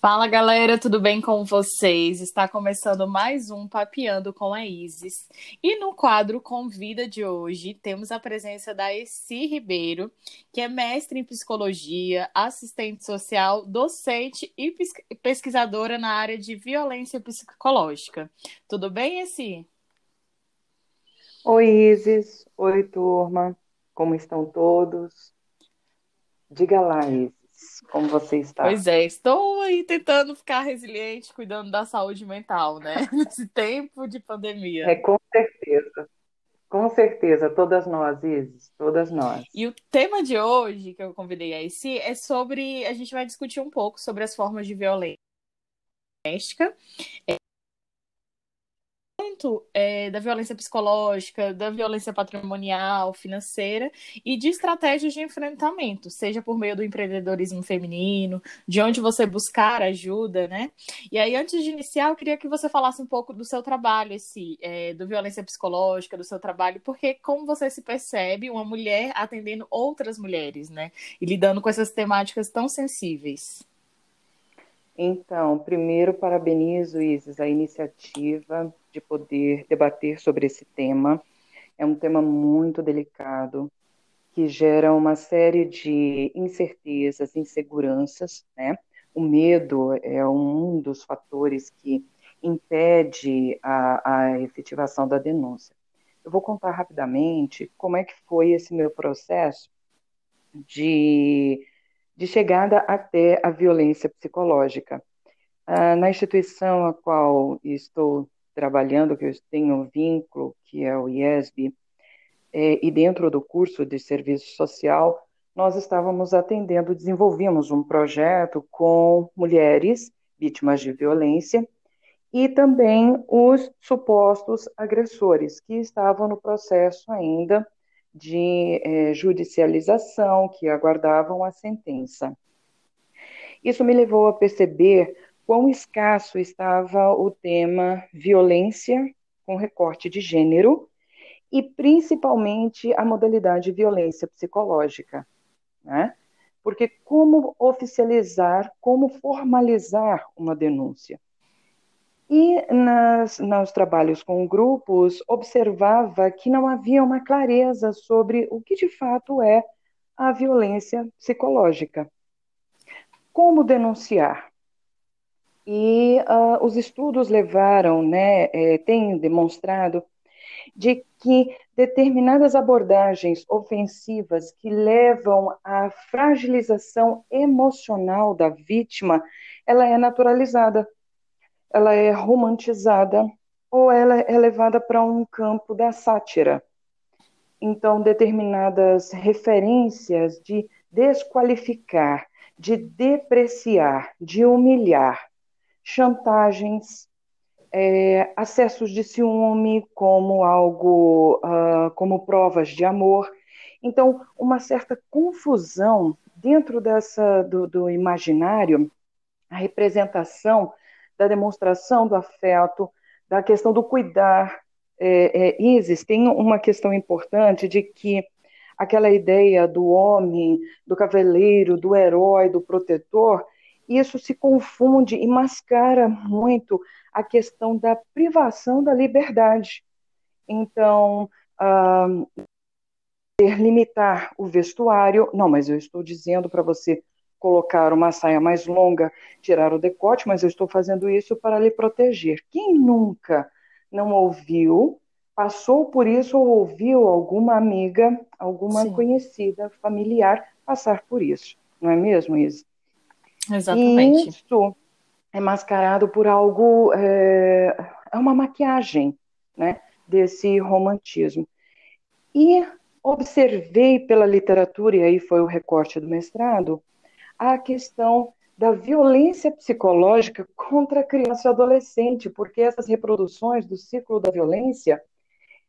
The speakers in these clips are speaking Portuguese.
Fala galera, tudo bem com vocês? Está começando mais um Papeando com a Isis. E no quadro Convida de hoje, temos a presença da Essi Ribeiro, que é mestre em psicologia, assistente social, docente e pesquisadora na área de violência psicológica. Tudo bem, Essi? Oi, Isis. Oi, turma. Como estão todos? Diga lá, Isis. Como você está? Pois é, estou aí tentando ficar resiliente, cuidando da saúde mental, né? Nesse tempo de pandemia. É, com certeza. Com certeza, todas nós, Isis, todas nós. E o tema de hoje que eu convidei a esse é sobre. A gente vai discutir um pouco sobre as formas de violência doméstica. É, muito é, da violência psicológica, da violência patrimonial, financeira e de estratégias de enfrentamento, seja por meio do empreendedorismo feminino, de onde você buscar ajuda, né? E aí, antes de iniciar, eu queria que você falasse um pouco do seu trabalho, esse, é, do violência psicológica, do seu trabalho, porque como você se percebe uma mulher atendendo outras mulheres, né? E lidando com essas temáticas tão sensíveis. Então, primeiro parabenizo, Isis, a iniciativa de poder debater sobre esse tema. É um tema muito delicado, que gera uma série de incertezas, inseguranças, né? O medo é um dos fatores que impede a, a efetivação da denúncia. Eu vou contar rapidamente como é que foi esse meu processo de de chegada até a violência psicológica. Ah, na instituição a qual estou trabalhando, que eu tenho um vínculo, que é o IESB, é, e dentro do curso de serviço social, nós estávamos atendendo, desenvolvemos um projeto com mulheres vítimas de violência e também os supostos agressores que estavam no processo ainda de é, judicialização que aguardavam a sentença. Isso me levou a perceber quão escasso estava o tema violência com recorte de gênero e principalmente a modalidade violência psicológica, né? Porque como oficializar, como formalizar uma denúncia? E nas, nos trabalhos com grupos, observava que não havia uma clareza sobre o que de fato é a violência psicológica. Como denunciar? E uh, os estudos levaram, né, é, têm demonstrado de que determinadas abordagens ofensivas que levam à fragilização emocional da vítima, ela é naturalizada ela é romantizada ou ela é levada para um campo da sátira. Então, determinadas referências de desqualificar, de depreciar, de humilhar, chantagens, é, acessos de ciúme como algo, uh, como provas de amor. Então, uma certa confusão dentro dessa do, do imaginário, a representação da demonstração do afeto, da questão do cuidar. É, é, Isis, tem uma questão importante de que aquela ideia do homem, do cavaleiro, do herói, do protetor, isso se confunde e mascara muito a questão da privação da liberdade. Então, ah, limitar o vestuário, não, mas eu estou dizendo para você colocar uma saia mais longa, tirar o decote, mas eu estou fazendo isso para lhe proteger. Quem nunca não ouviu, passou por isso ou ouviu alguma amiga, alguma Sim. conhecida, familiar passar por isso, não é mesmo, Isa? Exatamente. E isso é mascarado por algo, é, é uma maquiagem, né, desse romantismo. E observei pela literatura, e aí foi o recorte do mestrado, a questão da violência psicológica contra a criança e adolescente, porque essas reproduções do ciclo da violência,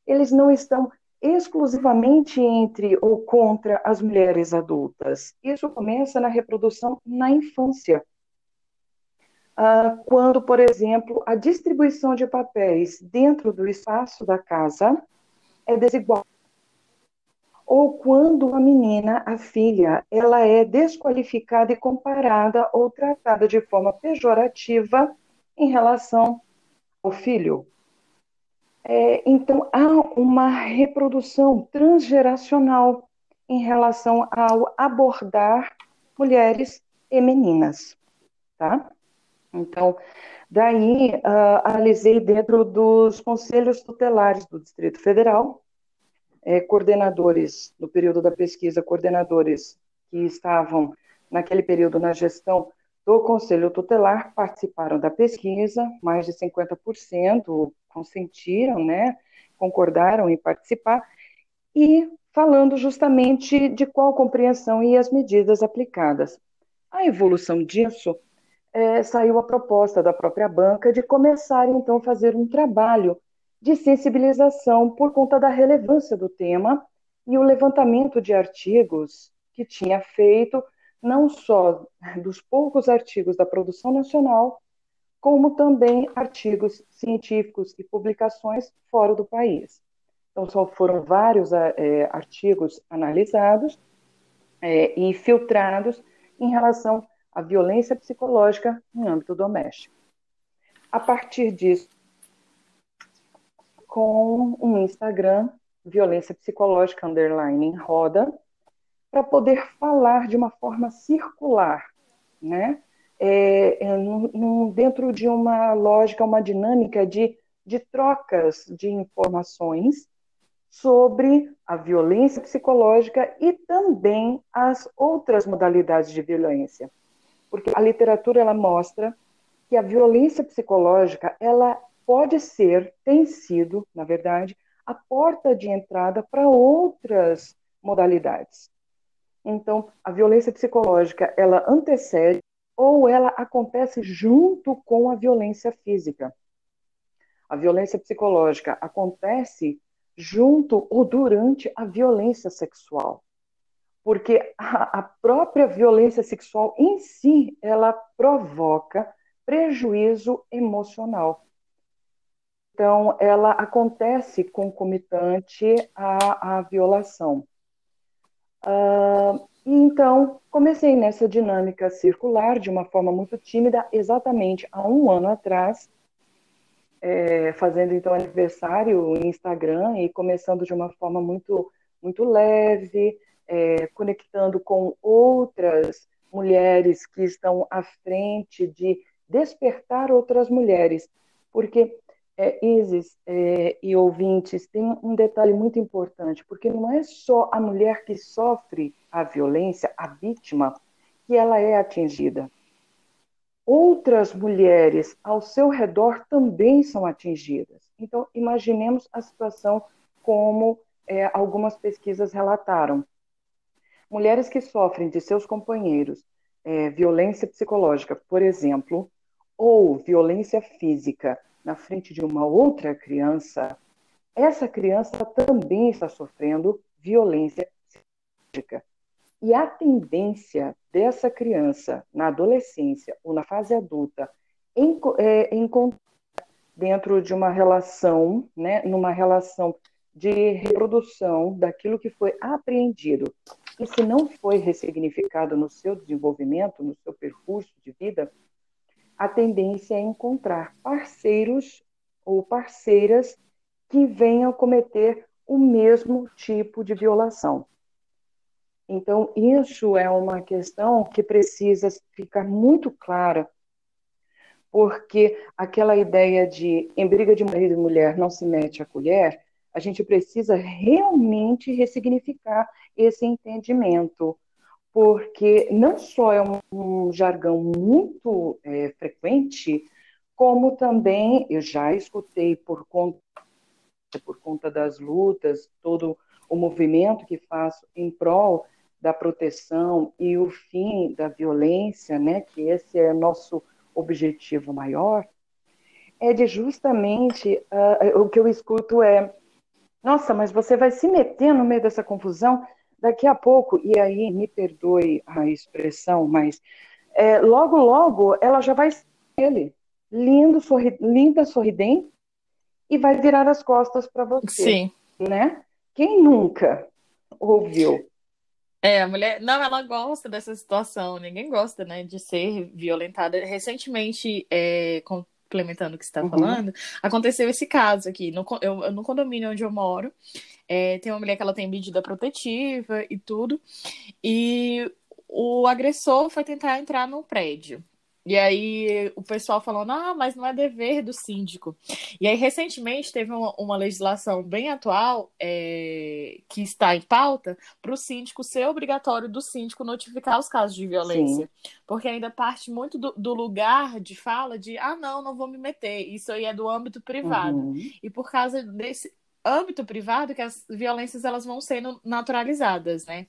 eles não estão exclusivamente entre ou contra as mulheres adultas. Isso começa na reprodução na infância. uh, quando, por exemplo, a distribuição de papéis dentro do espaço da casa é desigual. Ou quando a menina, a filha, ela é desqualificada e comparada ou tratada de forma pejorativa em relação ao filho. É, então, há uma reprodução transgeracional em relação ao abordar mulheres e meninas, tá? Então, daí uh, analisei dentro dos conselhos tutelares do Distrito Federal, é, coordenadores, no período da pesquisa, coordenadores que estavam naquele período na gestão do Conselho Tutelar participaram da pesquisa, mais de 50% consentiram, né, concordaram em participar, e falando justamente de qual compreensão e as medidas aplicadas. A evolução disso é, saiu a proposta da própria banca de começar então a fazer um trabalho de sensibilização por conta da relevância do tema e o levantamento de artigos que tinha feito, não só dos poucos artigos da produção nacional, como também artigos científicos e publicações fora do país. Então, só foram vários é, artigos analisados é, e filtrados em relação à violência psicológica em âmbito doméstico. A partir disso, com um Instagram, Violência Psicológica Underline em Roda, para poder falar de uma forma circular, né? É, é, dentro de uma lógica, uma dinâmica de, de trocas de informações sobre a violência psicológica e também as outras modalidades de violência. Porque a literatura ela mostra que a violência psicológica ela pode ser, tem sido, na verdade, a porta de entrada para outras modalidades. Então, a violência psicológica, ela antecede ou ela acontece junto com a violência física. A violência psicológica acontece junto ou durante a violência sexual. Porque a, própria violência sexual em si, ela provoca prejuízo emocional. Então, ela acontece concomitante à, à violação. Uh, então, comecei nessa dinâmica circular de uma forma muito tímida, exatamente há um ano atrás, é, fazendo então aniversário no Instagram e começando de uma forma muito, muito leve, é, conectando com outras mulheres que estão à frente de despertar outras mulheres, porque é, Isis é, e ouvintes, tem um detalhe muito importante, porque não é só a mulher que sofre a violência, a vítima, que ela é atingida. Outras mulheres ao seu redor também são atingidas. Então, imaginemos a situação como é, algumas pesquisas relataram. Mulheres que sofrem de seus companheiros é, violência psicológica, por exemplo, ou violência física, na frente de uma outra criança, essa criança também está sofrendo violência psicológica. E a tendência dessa criança na adolescência ou na fase adulta em, é, dentro de uma relação, né, numa relação de reprodução daquilo que foi apreendido e se não foi ressignificado no seu desenvolvimento, no seu percurso de vida, a tendência é encontrar parceiros ou parceiras que venham cometer o mesmo tipo de violação. Então, isso é uma questão que precisa ficar muito clara, porque aquela ideia de em briga de marido e mulher não se mete a colher, a gente precisa realmente ressignificar esse entendimento porque não só é um, um jargão muito é, frequente, como também eu já escutei por conta, por conta das lutas, todo o movimento que faço em prol da proteção e o fim da violência, né, que esse é nosso objetivo maior, é de justamente uh, o que eu escuto é, nossa, mas você vai se meter no meio dessa confusão? Daqui a pouco, e aí me perdoe a expressão, mas é, logo, logo ela já vai ele, lindo, sorri, linda, sorridente, e vai virar as costas para você. Sim. Né? Quem nunca ouviu? É, a mulher, não, ela gosta dessa situação. Ninguém gosta, né, de ser violentada. Recentemente, é, complementando o que você está uhum. falando, aconteceu esse caso aqui no, eu, no condomínio onde eu moro. É, tem uma mulher que ela tem medida protetiva e tudo, e o agressor foi tentar entrar no prédio. E aí o pessoal falando, ah, mas não é dever do síndico. E aí, recentemente, teve uma, uma legislação bem atual é, que está em pauta para o síndico ser obrigatório do síndico notificar os casos de violência. Sim. Porque ainda parte muito do, do, lugar de fala de, ah, não, não vou me meter. Isso aí é do âmbito privado. Uhum. E por causa desse, âmbito privado que as violências elas vão sendo naturalizadas, né?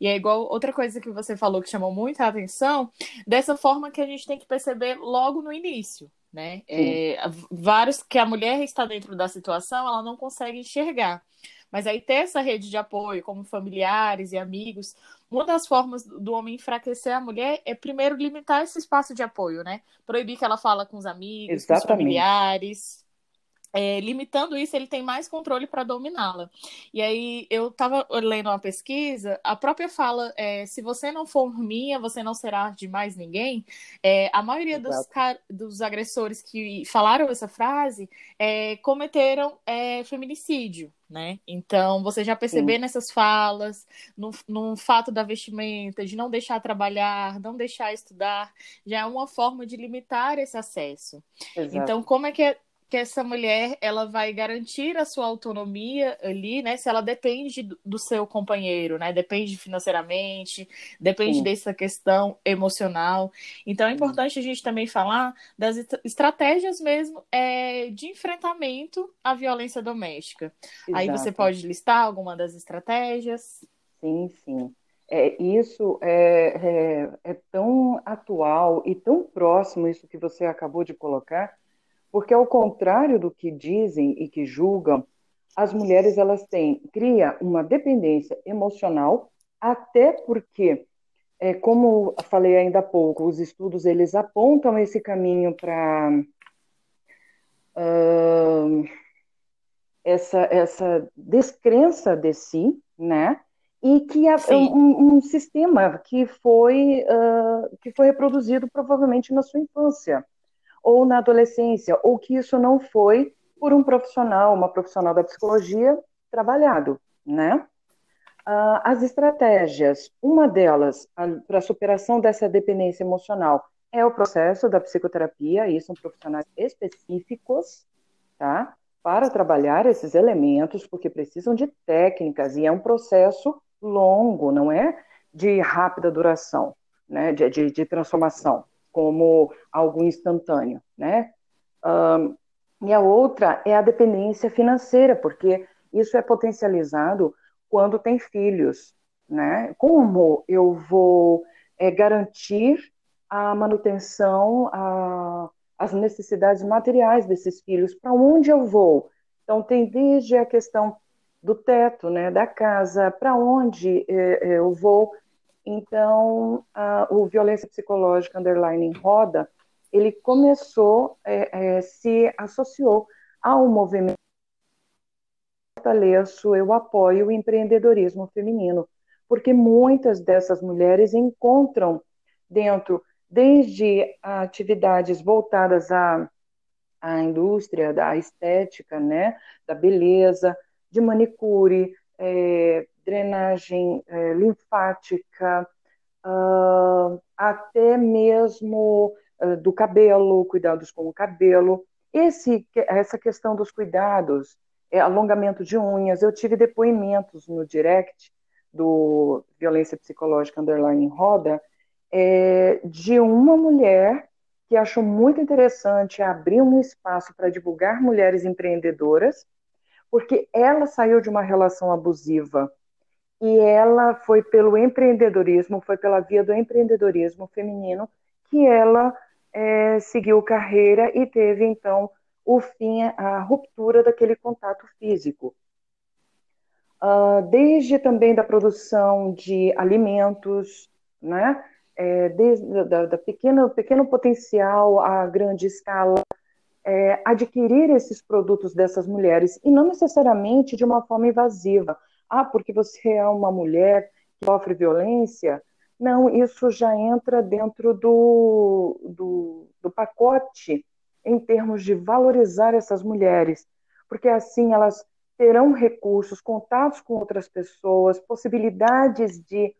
E é igual outra coisa que você falou que chamou muita atenção, dessa forma que a gente tem que perceber logo no início, né? É, vários que a mulher está dentro da situação, ela não consegue enxergar. Mas aí ter essa rede de apoio, como familiares e amigos, uma das formas do homem enfraquecer a mulher é primeiro limitar esse espaço de apoio, né? Proibir que ela fala com os amigos, Exatamente. com os familiares é, limitando isso, ele tem mais controle para dominá-la. E aí, eu estava lendo uma pesquisa, a própria fala, é, se você não for minha, você não será de mais ninguém. É, a maioria dos, dos, agressores que falaram essa frase é, cometeram é, feminicídio. Né? Então, você já perceber Sim. nessas falas, no, no fato da vestimenta, de não deixar trabalhar, não deixar estudar, já é uma forma de limitar esse acesso. Exato. Então, como é que é que essa mulher ela vai garantir a sua autonomia ali, né? Se ela depende do seu companheiro, né? Depende financeiramente, depende Sim. dessa questão emocional. Então é importante a gente também falar das estratégias mesmo é, de enfrentamento à violência doméstica. Exato. Aí você pode listar alguma das estratégias? Sim, sim. É, isso é, é, é tão atual e tão próximo isso que você acabou de colocar porque ao contrário do que dizem e que julgam, as mulheres elas têm cria uma dependência emocional, até porque, é, como falei ainda há pouco, os estudos eles apontam esse caminho para uh, essa essa descrença de si, né? E que é um, um, sistema que foi uh, que foi reproduzido provavelmente na sua infância ou na adolescência, ou que isso não foi por um profissional, uma profissional da psicologia trabalhado, né? Uh, as estratégias, uma delas para a superação dessa dependência emocional é o processo da psicoterapia, e são profissionais específicos, tá? Para trabalhar esses elementos, porque precisam de técnicas, e é um processo longo, não é de rápida duração, né? de, de, de transformação como algo instantâneo, né? Um, e a outra é a dependência financeira, porque isso é potencializado quando tem filhos, né? Como eu vou é, garantir a manutenção, a, as necessidades materiais desses filhos? Para onde eu vou? Então tem desde a questão do teto, né, da casa, para onde é, eu vou então, a, o Violência Psicológica Underline em Roda, ele começou, é, é, se associou ao movimento fortaleço, eu apoio o empreendedorismo feminino, porque muitas dessas mulheres encontram dentro, desde atividades voltadas à, à indústria da estética, né, da beleza, de manicure, é, drenagem é, linfática, uh, até mesmo uh, do cabelo, cuidados com o cabelo. Esse, essa questão dos cuidados, é, alongamento de unhas, eu tive depoimentos no direct do Violência Psicológica Underline Roda, é, de uma mulher que achou muito interessante abrir um espaço para divulgar mulheres empreendedoras, porque ela saiu de uma relação abusiva e ela foi pelo empreendedorismo, foi pela via do empreendedorismo feminino que ela é, seguiu carreira e teve então o fim, a ruptura daquele contato físico. Uh, desde também da produção de alimentos, né? é, desde da, da pequeno, potencial a grande escala, é, adquirir esses produtos dessas mulheres, e não necessariamente de uma forma invasiva. Ah, porque você é uma mulher que sofre violência? Não, isso já entra dentro do, do, do pacote em termos de valorizar essas mulheres, porque assim elas terão recursos, contatos com outras pessoas, possibilidades de,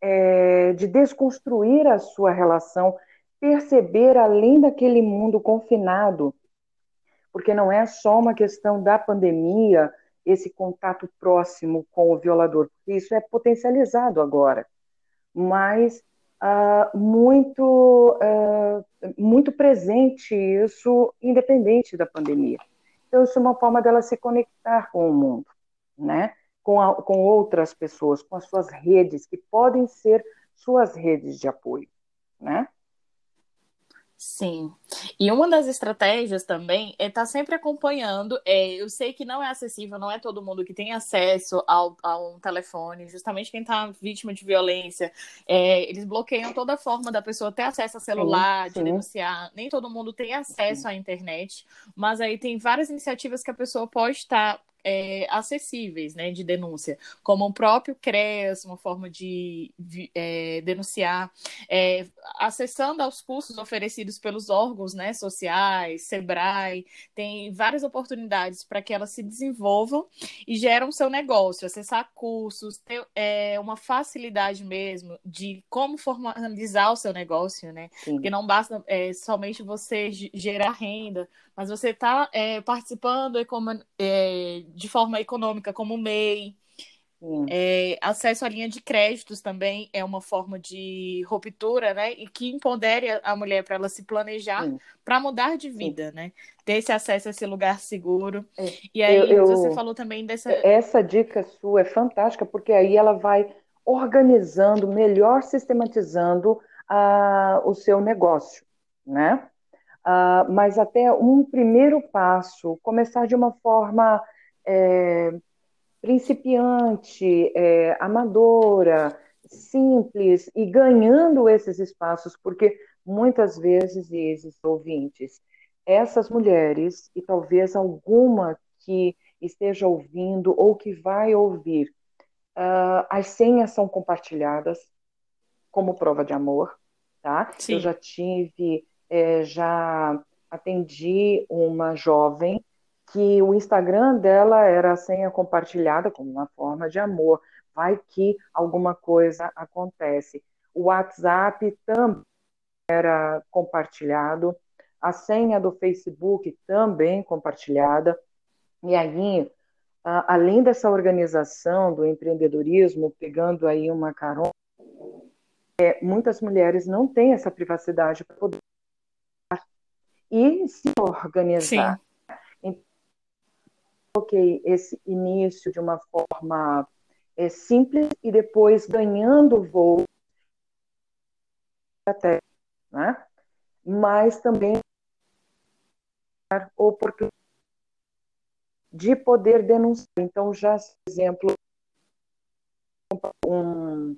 é, de desconstruir a sua relação, perceber além daquele mundo confinado, porque não é só uma questão da pandemia, esse contato próximo com o violador, porque isso é potencializado agora, mas uh, muito, uh, muito presente isso, independente da pandemia. Então, isso é uma forma dela se conectar com o mundo, né? com, a, com outras pessoas, com as suas redes, que podem ser suas redes de apoio. Né? Sim. E uma das estratégias também é estar tá sempre acompanhando. É, eu sei que não é acessível, não é todo mundo que tem acesso ao, a um telefone, justamente quem está vítima de violência. É, eles bloqueiam toda forma da pessoa ter acesso a celular, sim, sim. de denunciar. Nem todo mundo tem acesso sim. à internet, mas aí tem várias iniciativas que a pessoa pode estar é, acessíveis né, de denúncia, como o próprio CREAS, uma forma de, de é, denunciar, é, acessando aos cursos oferecidos pelos órgãos né, sociais, SEBRAE, tem várias oportunidades para que elas se desenvolvam e geram seu negócio, acessar cursos, ter é, uma facilidade mesmo de como formalizar o seu negócio, né? Sim. Porque não basta é, somente você gerar renda, mas você está é, participando é, de forma econômica, como o MEI. É, acesso à linha de créditos também é uma forma de ruptura, né? E que empodere a mulher para ela se planejar para mudar de vida, Sim. né? Ter esse acesso a esse lugar seguro. É. E aí eu, eu, você falou também dessa. Essa dica sua é fantástica, porque aí ela vai organizando, melhor sistematizando uh, o seu negócio, né? Uh, mas até um primeiro passo, começar de uma forma é, principiante, é, amadora, simples e ganhando esses espaços, porque muitas vezes, esses ouvintes, essas mulheres, e talvez alguma que esteja ouvindo ou que vai ouvir, uh, as senhas são compartilhadas como prova de amor, tá? Sim. Eu já tive é, já atendi uma jovem que o Instagram dela era a senha compartilhada como uma forma de amor. Vai que alguma coisa acontece. O WhatsApp também era compartilhado, a senha do Facebook também compartilhada. E aí, além dessa organização do empreendedorismo, pegando aí uma carona, é, muitas mulheres não têm essa privacidade para poder e se organizar. Sim. Coloquei esse início de uma forma é, simples e depois ganhando voo até, né? Mas também oportunidade de poder denunciar. Então, já, por exemplo, um,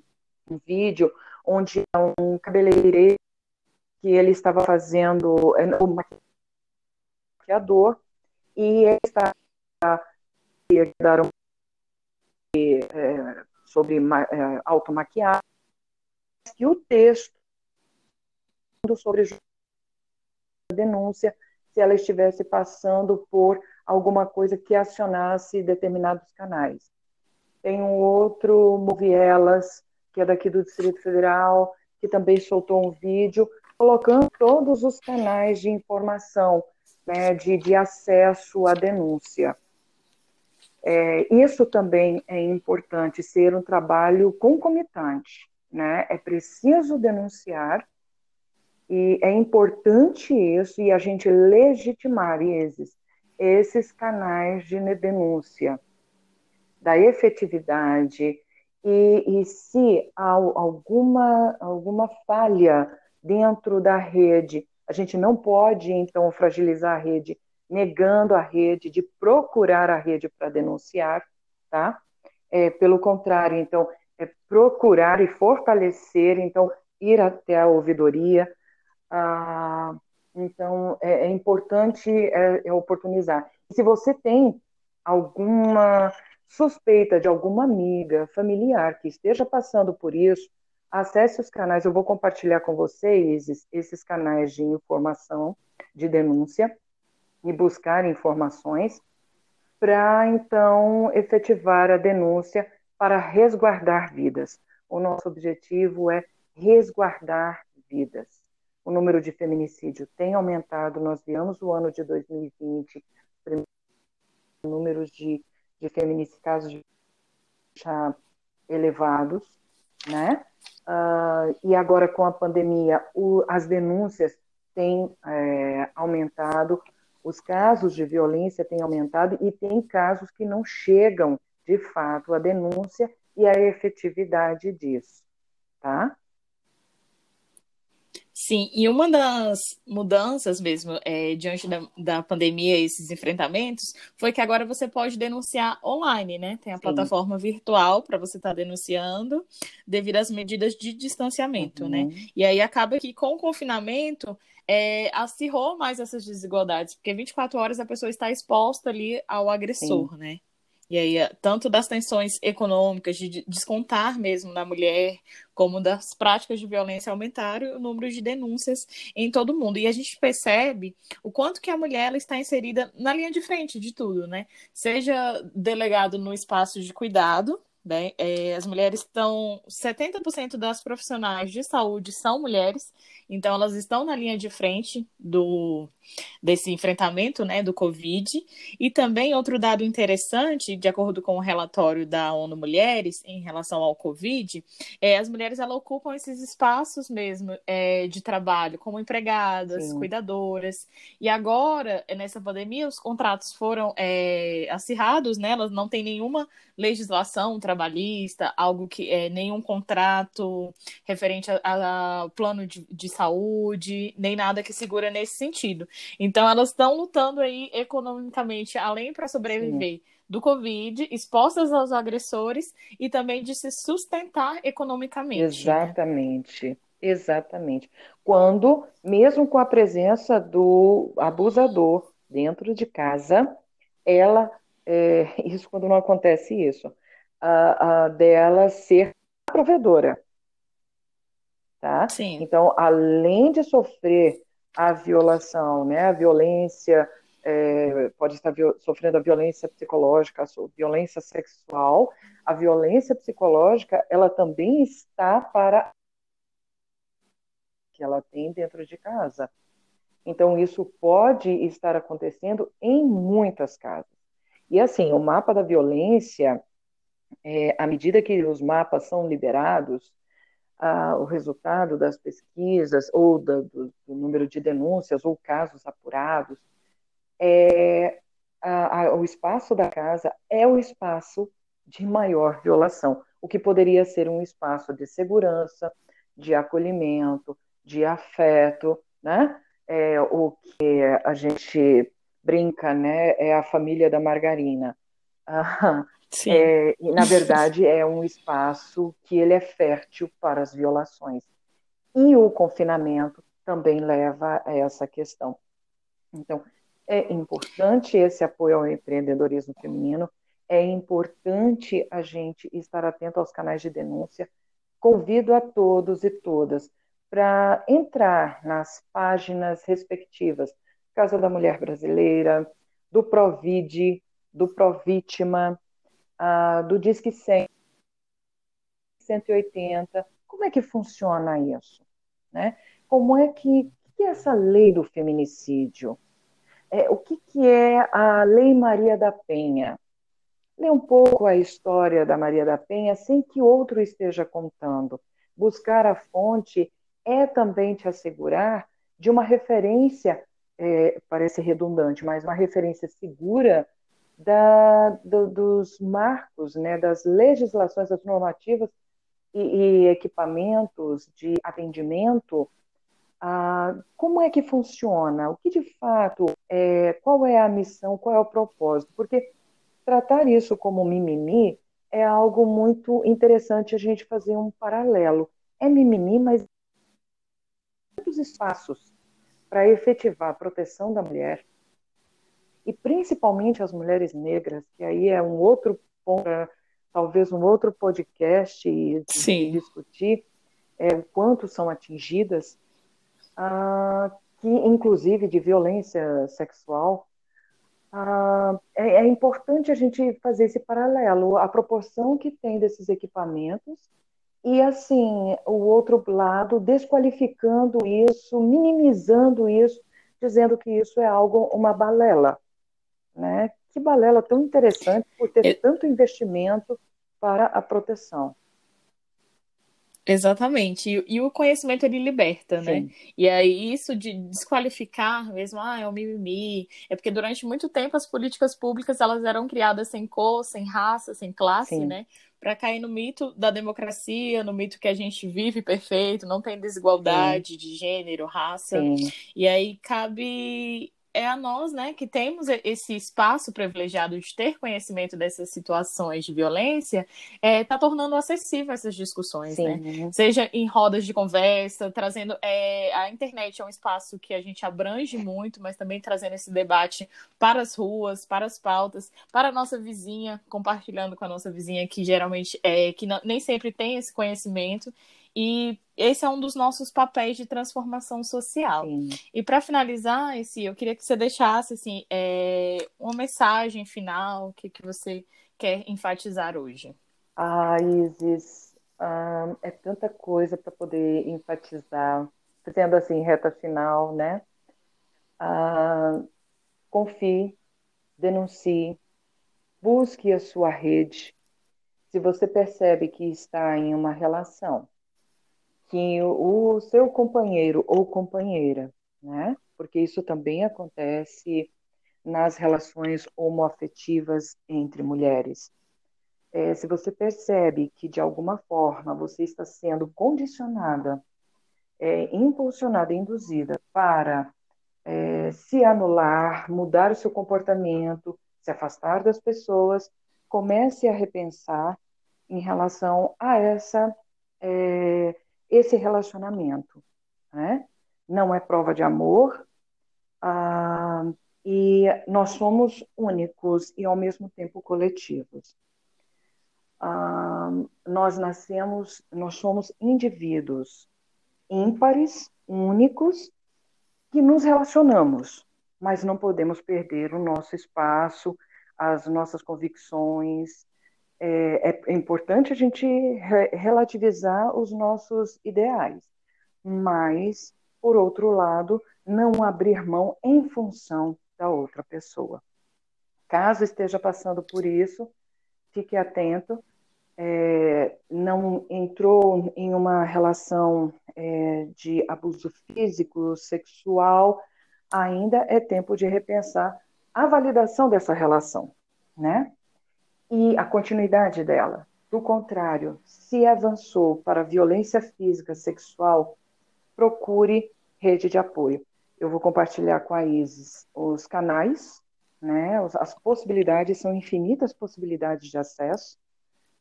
um vídeo onde um cabeleireiro que ele estava fazendo é, o maquiador e ele está daram é, sobre é, automaquiagem e o texto sobre a denúncia se ela estivesse passando por alguma coisa que acionasse determinados canais. Tem um outro Movielas, que é daqui do Distrito Federal, que também soltou um vídeo colocando todos os canais de informação, né, de, de acesso à denúncia. É, isso também é importante, ser um trabalho concomitante. Né? É preciso denunciar, e é importante isso, e a gente legitimar esses, esses canais de denúncia, da efetividade, e, e se há alguma, alguma falha dentro da rede. A gente não pode, então, fragilizar a rede, negando a rede, de procurar a rede para denunciar, tá? É, pelo contrário, então, é procurar e fortalecer, então, ir até a ouvidoria. Ah, então, é, é importante é, é oportunizar. Se você tem alguma suspeita de alguma amiga, familiar que esteja passando por isso, acesse os canais. Eu vou compartilhar com vocês esses canais de informação, de denúncia, e buscar informações para então efetivar a denúncia para resguardar vidas. O nosso objetivo é resguardar vidas. O número de feminicídio tem aumentado. Nós viemos o ano de 2020, números de, de feminicídios, casos já elevados, né? Uh, e agora com a pandemia, o, as denúncias têm é, aumentado, os casos de violência têm aumentado e tem casos que não chegam, de fato, à denúncia e à efetividade disso, tá? Sim, e uma das mudanças mesmo é, diante da, da pandemia, esses enfrentamentos, foi que agora você pode denunciar online, né? Tem a Sim. plataforma virtual para você estar tá denunciando devido às medidas de distanciamento, né? uhum. né? E aí acaba que com o confinamento é, acirrou mais essas desigualdades, porque 24 horas a pessoa está exposta ali ao agressor, Sim. né? E aí, eh, tanto das tensões econômicas, de descontar mesmo na mulher, como das práticas de violência aumentaram o número de denúncias em todo o mundo. E a gente percebe o quanto que a mulher ela está inserida na linha de frente de tudo, né? Seja delegado no espaço de cuidado, né? É, as mulheres estão. 70% das profissionais de saúde são mulheres, então elas estão na linha de frente do desse enfrentamento né, do Covid. E também outro dado interessante, de acordo com o relatório da ONU Mulheres em relação ao Covid, é as mulheres elas ocupam esses espaços mesmo é, de trabalho, como empregadas, Sim. cuidadoras. E agora, nessa pandemia, os contratos foram é, acirrados, né? Elas não têm nenhuma legislação trabalhista, algo que é nenhum contrato referente ao plano de, de saúde, nem nada que segura nesse sentido. Então elas estão lutando aí economicamente, além para sobreviver Sim. do Covid, expostas aos agressores e também de se sustentar economicamente. Né? Exatamente. Né? Exatamente. Quando, mesmo com a presença do abusador dentro de casa, ela, é, isso quando não acontece isso, a, a dela ser provedora. Tá? Sim. Então, além de sofrer a violação, né, a violência, é, pode estar sofrendo a violência psicológica, a violência sexual, a violência psicológica, ela também está para que ela tem dentro de casa. Então, isso pode estar acontecendo em muitas casas. E assim, o mapa da violência, é, à medida que os mapas são liberados, o resultado das pesquisas ou da, do, do, número de denúncias ou casos apurados, é, a, a, o espaço da casa é o espaço de maior violação, o que poderia ser um espaço de segurança, de acolhimento, de afeto, né? É, o que a gente brinca, né? É a família da margarina. É, e, na verdade, é um espaço que ele é fértil para as violações. E o confinamento também leva a essa questão. Então, é importante esse apoio ao empreendedorismo feminino, é importante a gente estar atento aos canais de denúncia. Convido a todos e todas para entrar nas páginas respectivas, Casa da Mulher Brasileira, do Provid, do Provítima, uh, do Disque 100, 180. Como é que funciona isso? Né? Como é que, que é essa lei do feminicídio? É, o que, que é a Lei Maria da Penha? Lê um pouco a história da Maria da Penha sem que outro esteja contando. Buscar a fonte é também te assegurar de uma referência, é, parece redundante, mas uma referência segura da, do, dos marcos, né, das legislações, das normativas e, e equipamentos de atendimento, ah, como é que funciona? O que de fato é, qual é a missão, qual é o propósito? Porque tratar isso como mimimi é algo muito interessante a gente fazer um paralelo. É mimimi, mas muitos espaços para efetivar a proteção da mulher, e principalmente as mulheres negras, que aí é um outro ponto, talvez um outro podcast de discutir é, o quanto são atingidas, ah, que inclusive de violência sexual, ah, é, é, importante a gente fazer esse paralelo, a proporção que tem desses equipamentos e, assim, o outro lado desqualificando isso, minimizando isso, dizendo que isso é algo, uma balela. Né? Que balela tão interessante por ter é... tanto investimento para a proteção. Exatamente. E, e, o conhecimento ele liberta, né? Sim. né? E aí isso de desqualificar mesmo, ah, é o mimimi, é porque durante muito tempo as políticas públicas elas eram criadas sem cor, sem raça, sem classe, Sim. né? Para cair no mito da democracia, no mito que a gente vive perfeito, não tem desigualdade Sim. de gênero, raça. E aí cabe é a nós, né, que temos esse espaço privilegiado de ter conhecimento dessas situações de violência, está é, tornando acessível essas discussões, Sim. né? Seja em rodas de conversa, trazendo é, a internet é um espaço que a gente abrange muito, mas também trazendo esse debate para as ruas, para as pautas, para a nossa vizinha, compartilhando com a nossa vizinha que geralmente é que não, nem sempre tem esse conhecimento e esse é um dos nossos papéis de transformação social. Sim. E para finalizar, esse, eu queria que você deixasse assim, é, uma mensagem final que, que você quer enfatizar hoje. Ah, Isis, ah, é tanta coisa para poder enfatizar. Fazendo assim, reta final, né? Ah, confie, denuncie, busque a sua rede. Se você percebe que está em uma relação que o, seu companheiro ou companheira, né? Porque isso também acontece nas relações homoafetivas entre mulheres. É, se você percebe que de alguma forma você está sendo condicionada, é, impulsionada, induzida para é, se anular, mudar o seu comportamento, se afastar das pessoas, comece a repensar em relação a essa é, esse relacionamento. Né? Não é prova de amor, ah, e nós somos únicos e ao mesmo tempo coletivos. Ah, nós nascemos, nós somos indivíduos ímpares, únicos, que nos relacionamos, mas não podemos perder o nosso espaço, as nossas convicções, é, é importante a gente re relativizar os nossos ideais, mas, por outro lado, não abrir mão em função da outra pessoa. Caso esteja passando por isso, fique atento. É, não entrou em uma relação é, de abuso físico, sexual, ainda é tempo de repensar a validação dessa relação, né? E a continuidade dela. Do contrário, se avançou para violência física, sexual, procure rede de apoio. Eu vou compartilhar com a Isis os canais, né, as possibilidades, são infinitas possibilidades de acesso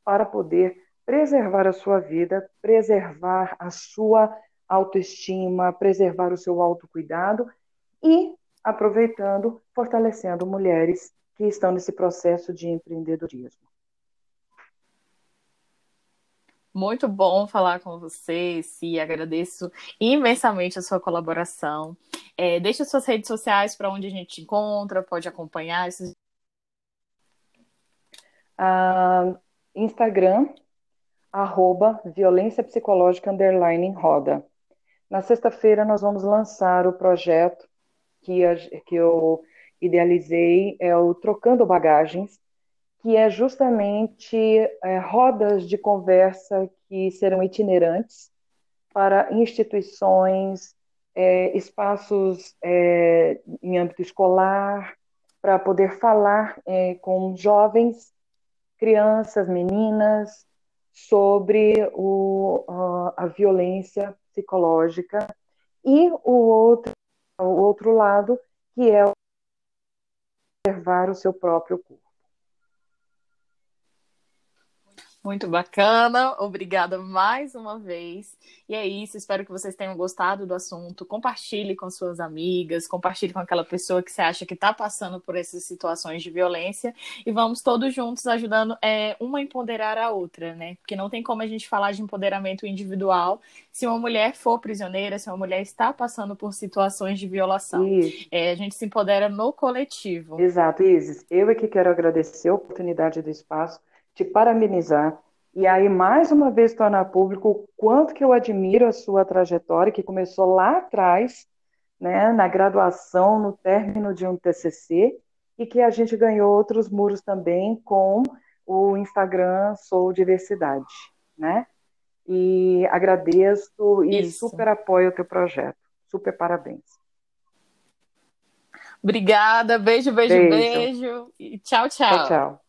para poder preservar a sua vida, preservar a sua autoestima, preservar o seu autocuidado e, aproveitando, fortalecendo mulheres que estão nesse processo de empreendedorismo. Muito bom falar com você, e agradeço imensamente a sua colaboração. É, deixe suas redes sociais para onde a gente te encontra, pode acompanhar esses. Uh, Instagram, arroba violência psicológica underline roda. Na sexta-feira nós vamos lançar o projeto que, a, que eu idealizei é o Trocando Bagagens, que é justamente é, rodas de conversa que serão itinerantes para instituições, é, espaços é, em âmbito escolar, para poder falar é, com jovens, crianças, meninas, sobre o, a violência psicológica e o outro, o outro lado, que é preservar o seu próprio corpo. Muito bacana, obrigada mais uma vez. E é isso, espero que vocês tenham gostado do assunto. Compartilhe com suas amigas, compartilhe com aquela pessoa que você acha que está passando por essas situações de violência e vamos todos juntos ajudando é, uma a empoderar a outra, né? Porque não tem como a gente falar de empoderamento individual se uma mulher for prisioneira, se uma mulher está passando por situações de violação. É, a gente se empodera no coletivo. Exato, Isis. Eu aqui quero agradecer a oportunidade do espaço te parabenizar e aí mais uma vez tornar público o quanto que eu admiro a sua trajetória que começou lá atrás, né, na graduação, no término de um TCC e que a gente ganhou outros muros também com o Instagram Sou Diversidade, né? E agradeço e Isso. super apoio o teu projeto. Super parabéns. Obrigada, beijo, beijo, beijo. beijo. E tchau, tchau. Tchau, tchau.